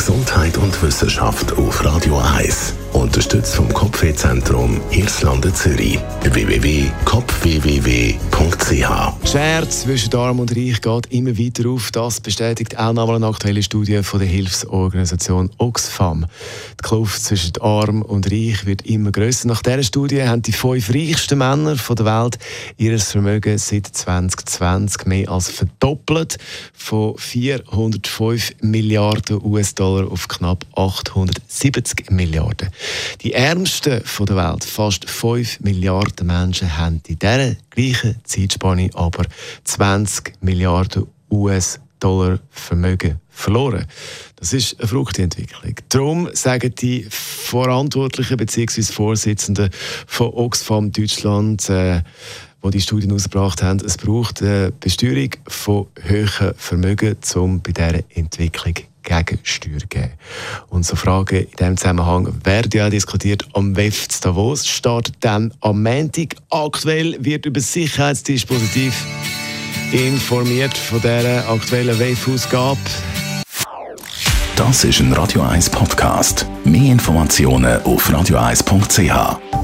Gesundheit und Wissenschaft auf Radio 1. Unterstützt vom Kopfwehzentrum Irlande Zürich. www.kopfwww.ch Schere zwischen Arm und Reich geht immer weiter auf. Das bestätigt auch nochmal eine aktuelle Studie von der Hilfsorganisation Oxfam. Die Kluft zwischen Arm und Reich wird immer grösser. Nach dieser Studie haben die fünf reichsten Männer der Welt ihr Vermögen seit 2020 mehr als verdoppelt. Von 405 Milliarden US-Dollar auf knapp 870 Milliarden. Die Ärmsten der Welt, fast 5 Milliarden Menschen, haben in dieser gleichen Zeitspanne aber 20 Milliarden US-Dollar Vermögen verloren. Das ist eine verrückte Entwicklung. Darum sagen die Verantwortlichen bzw. Vorsitzenden von Oxfam Deutschland, äh, die die Studien ausgebracht haben, es braucht eine Besteuerung von hohen Vermögen, um bei dieser Entwicklung Gegensteuer geben. Und so Fragen in diesem Zusammenhang werden ja diskutiert am WEF zu Davos. Startet dann am Montag. Aktuell wird über Sicherheitsdispositiv informiert von dieser aktuellen WEF-Ausgabe. Das ist ein Radio 1 Podcast. Mehr Informationen auf radio1.ch.